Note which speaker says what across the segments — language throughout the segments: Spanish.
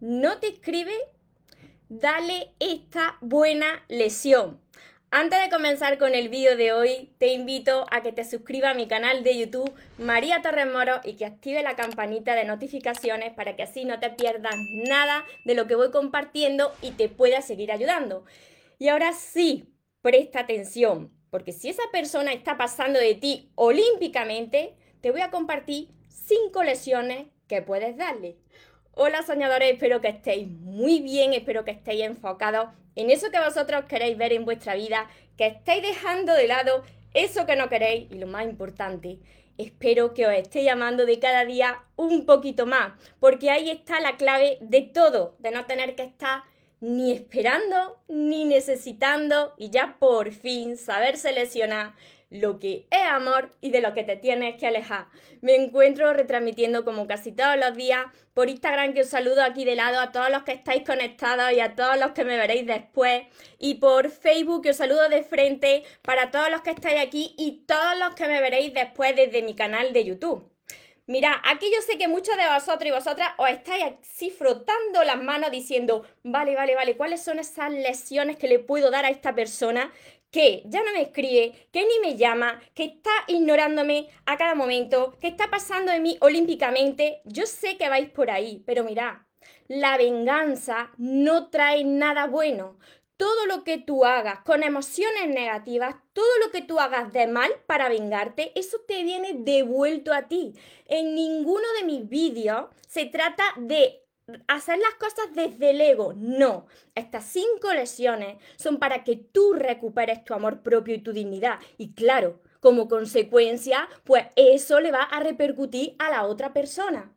Speaker 1: no te escribe, dale esta buena lesión. Antes de comenzar con el vídeo de hoy, te invito a que te suscribas a mi canal de YouTube María Torres Moro y que active la campanita de notificaciones para que así no te pierdas nada de lo que voy compartiendo y te pueda seguir ayudando. Y ahora sí, presta atención, porque si esa persona está pasando de ti olímpicamente, te voy a compartir cinco lesiones que puedes darle. Hola soñadores, espero que estéis muy bien, espero que estéis enfocados en eso que vosotros queréis ver en vuestra vida, que estéis dejando de lado eso que no queréis y lo más importante, espero que os esté llamando de cada día un poquito más, porque ahí está la clave de todo, de no tener que estar ni esperando ni necesitando y ya por fin saber seleccionar lo que es amor y de lo que te tienes que alejar. Me encuentro retransmitiendo como casi todos los días por Instagram que os saludo aquí de lado a todos los que estáis conectados y a todos los que me veréis después y por Facebook que os saludo de frente para todos los que estáis aquí y todos los que me veréis después desde mi canal de YouTube. Mira, aquí yo sé que muchos de vosotros y vosotras os estáis así frotando las manos diciendo, vale, vale, vale, ¿cuáles son esas lesiones que le puedo dar a esta persona que ya no me escribe, que ni me llama, que está ignorándome a cada momento, que está pasando de mí olímpicamente. Yo sé que vais por ahí, pero mirad, la venganza no trae nada bueno. Todo lo que tú hagas con emociones negativas, todo lo que tú hagas de mal para vengarte, eso te viene devuelto a ti. En ninguno de mis vídeos se trata de hacer las cosas desde el ego. No, estas cinco lesiones son para que tú recuperes tu amor propio y tu dignidad. Y claro, como consecuencia, pues eso le va a repercutir a la otra persona.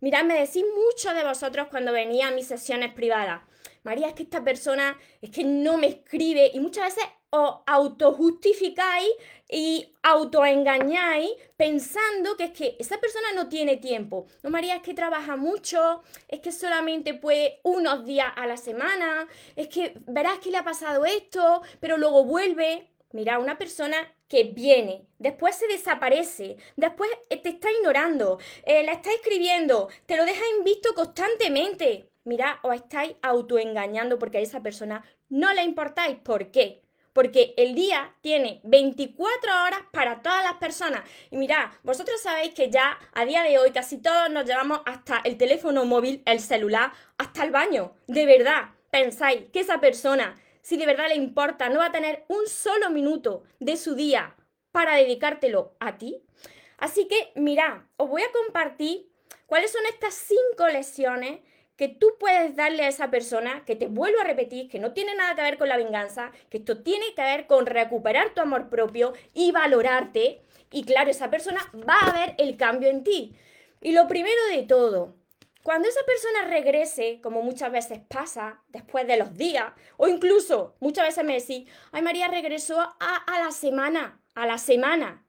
Speaker 1: Mirad, me decís mucho de vosotros cuando venía a mis sesiones privadas. María, es que esta persona es que no me escribe y muchas veces os autojustificáis y autoengañáis pensando que es que esa persona no tiene tiempo. No, María, es que trabaja mucho, es que solamente puede unos días a la semana, es que verás que le ha pasado esto, pero luego vuelve. Mira, una persona que viene, después se desaparece, después te está ignorando, eh, la está escribiendo, te lo deja invisto constantemente. Mira, os estáis autoengañando porque a esa persona no le importáis. ¿Por qué? Porque el día tiene 24 horas para todas las personas. Y mirad, vosotros sabéis que ya a día de hoy casi todos nos llevamos hasta el teléfono móvil, el celular, hasta el baño. De verdad, pensáis que esa persona, si de verdad le importa, no va a tener un solo minuto de su día para dedicártelo a ti. Así que mirad, os voy a compartir cuáles son estas cinco lesiones que tú puedes darle a esa persona, que te vuelvo a repetir, que no tiene nada que ver con la venganza, que esto tiene que ver con recuperar tu amor propio y valorarte. Y claro, esa persona va a ver el cambio en ti. Y lo primero de todo, cuando esa persona regrese, como muchas veces pasa después de los días, o incluso muchas veces me decís, ay María regresó a, a la semana, a la semana.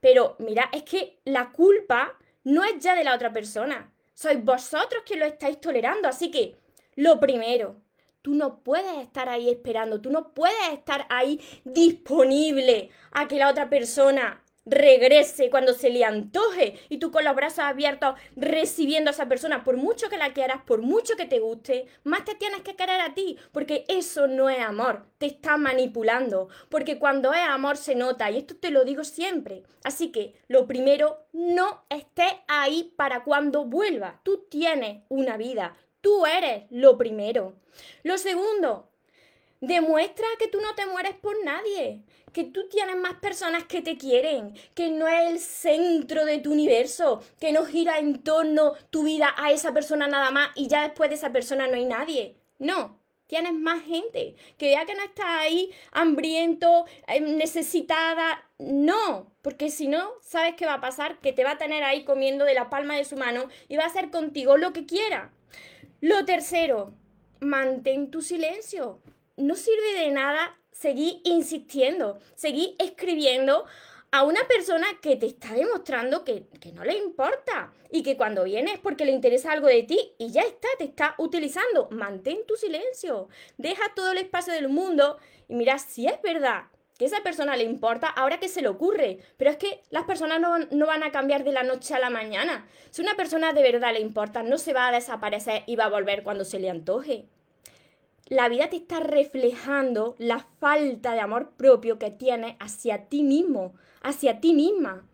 Speaker 1: Pero mira, es que la culpa no es ya de la otra persona, sois vosotros que lo estáis tolerando. Así que, lo primero, tú no puedes estar ahí esperando, tú no puedes estar ahí disponible a que la otra persona regrese cuando se le antoje y tú con los brazos abiertos recibiendo a esa persona, por mucho que la quieras, por mucho que te guste, más te tienes que querer a ti, porque eso no es amor, te está manipulando, porque cuando es amor se nota y esto te lo digo siempre. Así que lo primero, no estés ahí para cuando vuelva, tú tienes una vida, tú eres lo primero. Lo segundo, Demuestra que tú no te mueres por nadie, que tú tienes más personas que te quieren, que no es el centro de tu universo, que no gira en torno tu vida a esa persona nada más y ya después de esa persona no hay nadie. No, tienes más gente, que vea que no estás ahí hambriento, eh, necesitada. No, porque si no, ¿sabes qué va a pasar? Que te va a tener ahí comiendo de la palma de su mano y va a hacer contigo lo que quiera. Lo tercero, mantén tu silencio no sirve de nada seguir insistiendo, seguir escribiendo a una persona que te está demostrando que, no le importa y que cuando viene es porque le interesa algo de ti y ya está, te está utilizando. Mantén tu silencio, deja todo el espacio del mundo y mira, si es verdad que esa persona le importa, ahora que se le ocurre. Pero es que las personas no, no, van a cambiar de la noche a la mañana. Si una persona de verdad le importa, no se va a desaparecer y va a volver cuando se le antoje. La vida te está reflejando la falta de amor propio que tienes hacia ti mismo, hacia ti misma.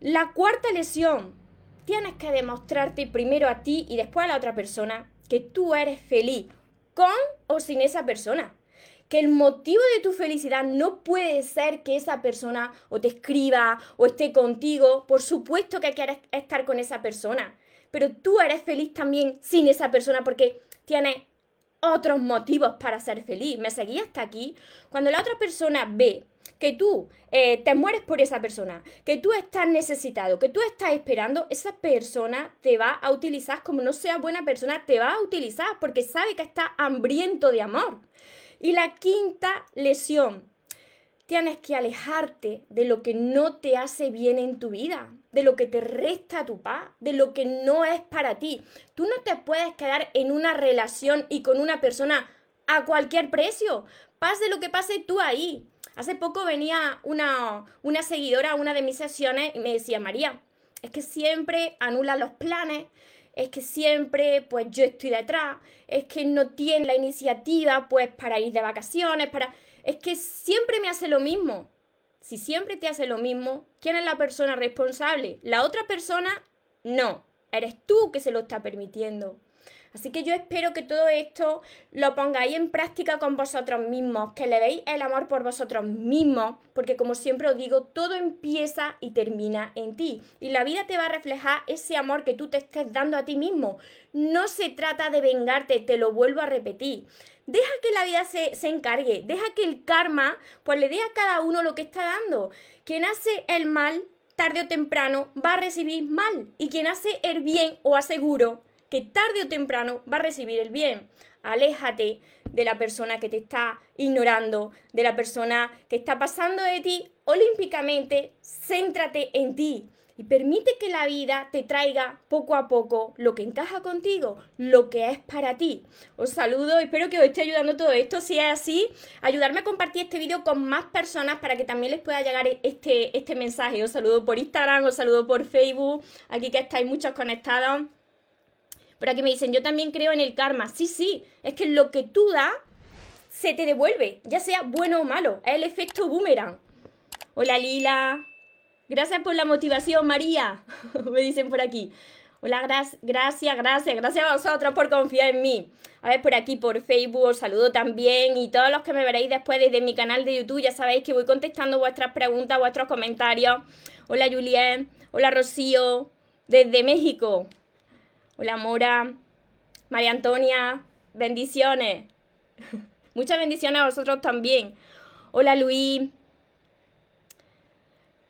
Speaker 1: La cuarta lesión, tienes que demostrarte primero a ti y después a la otra persona que tú eres feliz, con o sin esa persona que el motivo de tu felicidad no puede ser que esa persona o te escriba o esté contigo. Por supuesto que quieres estar con esa persona, pero tú eres feliz también sin esa persona porque tienes otros motivos para ser feliz. ¿Me seguí hasta aquí? Cuando la otra persona ve que tú eh, te mueres por esa persona, que tú estás necesitado, que tú estás esperando, esa persona te va a utilizar como no sea buena persona, te va a utilizar porque sabe que está hambriento de amor. Y la quinta lesión, tienes que alejarte de lo que no te hace bien en tu vida, de lo que te resta tu paz, de lo que no es para ti. Tú no te puedes quedar en una relación y con una persona a cualquier precio. Pase lo que pase tú ahí. Hace poco venía una, una seguidora a una de mis sesiones y me decía, María, es que siempre anula los planes, es que siempre pues yo estoy detrás, es que no tiene la iniciativa pues para ir de vacaciones, para... Es que siempre me hace lo mismo. Si siempre te hace lo mismo, ¿quién es la persona responsable? ¿La otra persona? No, eres tú que se lo está permitiendo. Así que yo espero que todo esto lo pongáis en práctica con vosotros mismos, que le deis el amor por vosotros mismos, porque como siempre os digo, todo empieza y termina en ti. Y la vida te va a reflejar ese amor que tú te estés dando a ti mismo. No se trata de vengarte, te lo vuelvo a repetir. Deja que la vida se, se encargue, deja que el karma pues le dé a cada uno lo que está dando. Quien hace el mal tarde o temprano va a recibir mal y quien hace el bien o aseguro que tarde o temprano va a recibir el bien. Aléjate de la persona que te está ignorando, de la persona que está pasando de ti olímpicamente, céntrate en ti y permite que la vida te traiga poco a poco lo que encaja contigo, lo que es para ti. Os saludo, espero que os esté ayudando todo esto. Si es así, ayudarme a compartir este vídeo con más personas para que también les pueda llegar este, este mensaje. Os saludo por Instagram, os saludo por Facebook, aquí que estáis muchos conectados. Pero aquí me dicen, yo también creo en el karma. Sí, sí, es que lo que tú das se te devuelve, ya sea bueno o malo. Es el efecto boomerang. Hola Lila. Gracias por la motivación, María. me dicen por aquí. Hola, gracias, gracias, gracias, a vosotros por confiar en mí. A ver, por aquí, por Facebook, saludo también. Y todos los que me veréis después desde mi canal de YouTube, ya sabéis que voy contestando vuestras preguntas, vuestros comentarios. Hola, Julien. Hola, Rocío. Desde México. Hola Mora, María Antonia, bendiciones. Muchas bendiciones a vosotros también. Hola Luis.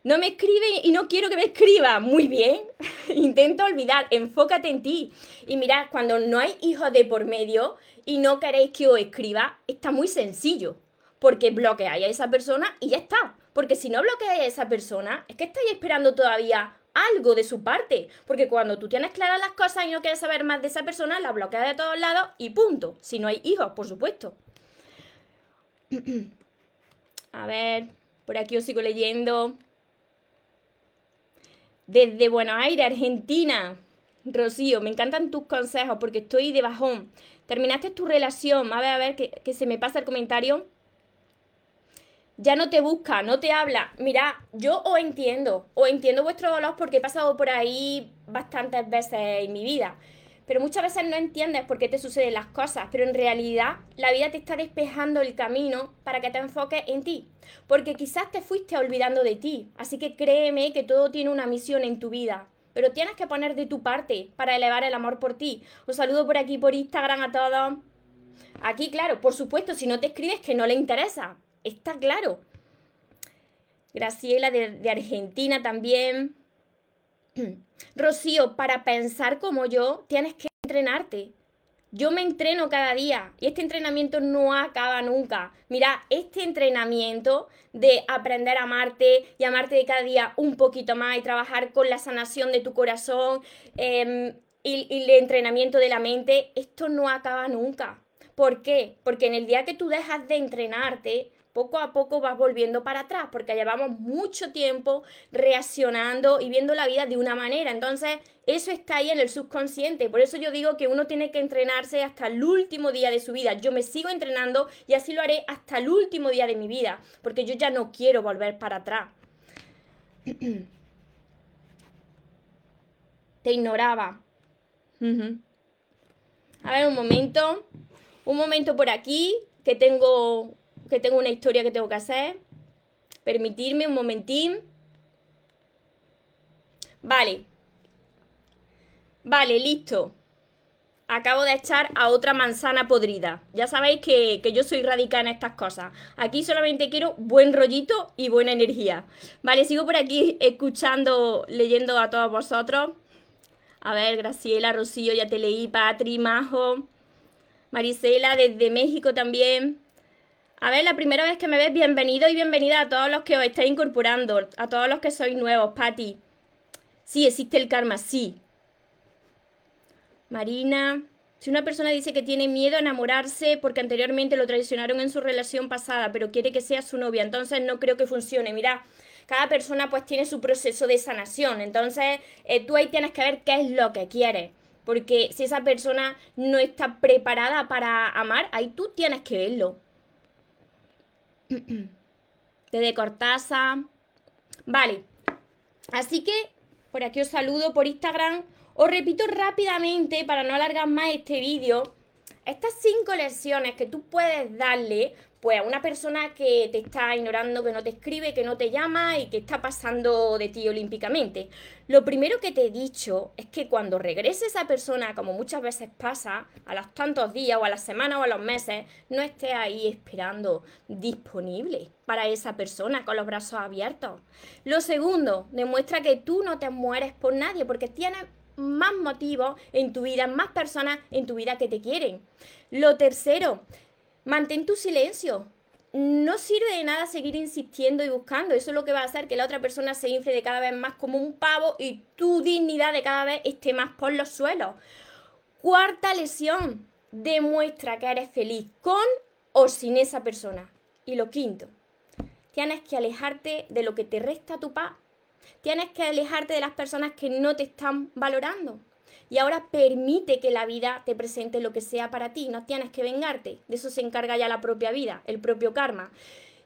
Speaker 1: No me escribe y no quiero que me escriba. Muy bien. Intenta olvidar, enfócate en ti. Y mirad, cuando no hay hijos de por medio y no queréis que os escriba, está muy sencillo. Porque bloqueáis a esa persona y ya está. Porque si no bloqueáis a esa persona, es que estáis esperando todavía algo de su parte. Porque cuando tú tienes claras las cosas y no quieres saber más de esa persona, la bloqueas de todos lados y punto. Si no hay hijos, por supuesto. A ver, por aquí os sigo leyendo. Desde Buenos Aires, Argentina. Rocío, me encantan tus consejos porque estoy de bajón. Terminaste tu relación. A ver, a ver, que, se me pasa el comentario ya no te busca, no te habla. Mira, yo os entiendo, os entiendo vuestro dolor porque he pasado por ahí bastantes veces en mi vida. Pero muchas veces no entiendes por qué te suceden las cosas, pero en realidad la vida te está despejando el camino para que te enfoques en ti. Porque quizás te fuiste olvidando de ti, así que créeme que todo tiene una misión en tu vida. Pero tienes que poner de tu parte para elevar el amor por ti. Os saludo por aquí, por Instagram a todos. Aquí, claro, por supuesto, si no te escribes que no le interesa. Está claro. Graciela de, Argentina también. Rocío, para pensar como yo, tienes que entrenarte. Yo me entreno cada día y este entrenamiento no acaba nunca. Mira, este entrenamiento de aprender a amarte y amarte de cada día un poquito más y trabajar con la sanación de tu corazón em, y, y el entrenamiento de la mente, esto no acaba nunca. ¿Por qué? Porque en el día que tú dejas de entrenarte, poco a poco vas volviendo para atrás, porque llevamos mucho tiempo reaccionando y viendo la vida de una manera. Entonces, eso está ahí en el subconsciente. Por eso yo digo que uno tiene que entrenarse hasta el último día de su vida. Yo me sigo entrenando y así lo haré hasta el último día de mi vida, porque yo ya no quiero volver para atrás. Te ignoraba. A ver, un momento. Un momento por aquí, que tengo que tengo una historia que tengo que hacer. Permitirme un momentín. Vale. Vale, listo. Acabo de echar a otra manzana podrida. Ya sabéis que, que, yo soy radical en estas cosas. Aquí solamente quiero buen rollito y buena energía. Vale, sigo por aquí escuchando, leyendo a todos vosotros. A ver, Graciela, Rocío, ya te leí, Patri, Majo, Marisela desde México también. A ver, la primera vez que me ves, bienvenido y bienvenida a todos los que os estáis incorporando, a todos los que sois nuevos, Patti. Sí, existe el karma, sí. Marina, si una persona dice que tiene miedo a enamorarse porque anteriormente lo traicionaron en su relación pasada, pero quiere que sea su novia, entonces no creo que funcione. Mira, cada persona pues tiene su proceso de sanación, entonces eh, tú ahí tienes que ver qué es lo que quieres. Porque si esa persona no está preparada para amar, ahí tú tienes que verlo. de Cortázar. Vale. Así que por aquí os saludo por Instagram. Os repito rápidamente para no alargar más este vídeo. Estas cinco lecciones que tú puedes darle pues a una persona que te está ignorando, que no te escribe, que no te llama y que está pasando de ti olímpicamente. Lo primero que te he dicho es que cuando regrese esa persona, como muchas veces pasa, a los tantos días o a las semanas o a los meses, no esté ahí esperando disponible para esa persona con los brazos abiertos. Lo segundo, demuestra que tú no te mueres por nadie porque tienes más motivos en tu vida, más personas en tu vida que te quieren. Lo tercero, mantén tu silencio. No sirve de nada seguir insistiendo y buscando. Eso es lo que va a hacer que la otra persona se infle de cada vez más como un pavo y tu dignidad de cada vez esté más por los suelos. Cuarta lesión. Demuestra que eres feliz con o sin esa persona. Y lo quinto. Tienes que alejarte de lo que te resta tu paz. Tienes que alejarte de las personas que no te están valorando y ahora permite que la vida te presente lo que sea para ti, no tienes que vengarte, de eso se encarga ya la propia vida, el propio karma.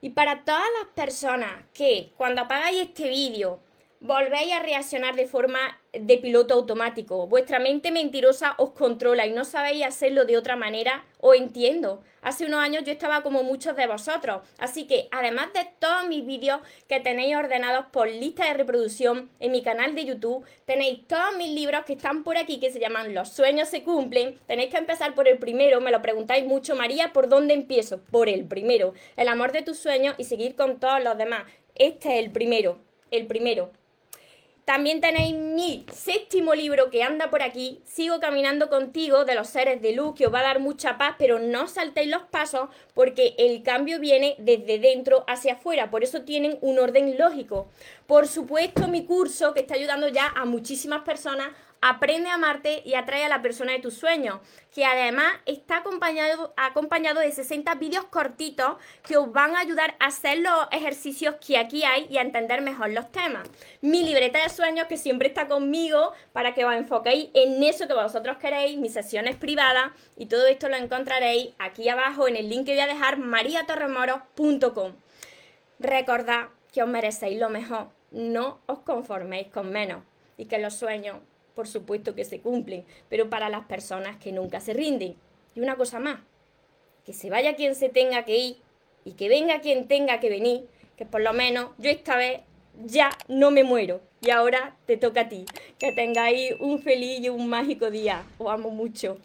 Speaker 1: Y para todas las personas que cuando apagáis este vídeo volvéis a reaccionar de forma de piloto automático. Vuestra mente mentirosa os controla y no sabéis hacerlo de otra manera, os entiendo. Hace unos años yo estaba como muchos de vosotros. Así que además de todos mis vídeos que tenéis ordenados por lista de reproducción en mi canal de YouTube, tenéis todos mis libros que están por aquí que se llaman Los sueños se cumplen. Tenéis que empezar por el primero, me lo preguntáis mucho, María, ¿por dónde empiezo? Por el primero, el amor de tus sueños y seguir con todos los demás. Este es el primero, el primero. También tenéis mi séptimo libro que anda por aquí, Sigo caminando contigo, de los seres de luz, que os va a dar mucha paz, pero no saltéis los pasos porque el cambio viene desde dentro hacia afuera, por eso tienen un orden lógico. Por supuesto, mi curso que está ayudando ya a muchísimas personas Aprende a amarte y atrae a la persona de tus sueños, que además está acompañado, acompañado de 60 vídeos cortitos que os van a ayudar a hacer los ejercicios que aquí hay y a entender mejor los temas. Mi libreta de sueños que siempre está conmigo para que os enfoquéis en eso que vosotros queréis, mis sesiones privadas y todo esto lo encontraréis aquí abajo en el link que voy a dejar mariatorremoros.com. Recordad que os merecéis lo mejor, no os conforméis con menos y que los sueños por supuesto que se cumplen, pero para las personas que nunca se rinden. Y una cosa más, que se vaya quien se tenga que ir y que venga quien tenga que venir, que por lo menos yo esta vez ya no me muero. Y ahora te toca a ti. Que tengáis un feliz y un mágico día. Os amo mucho.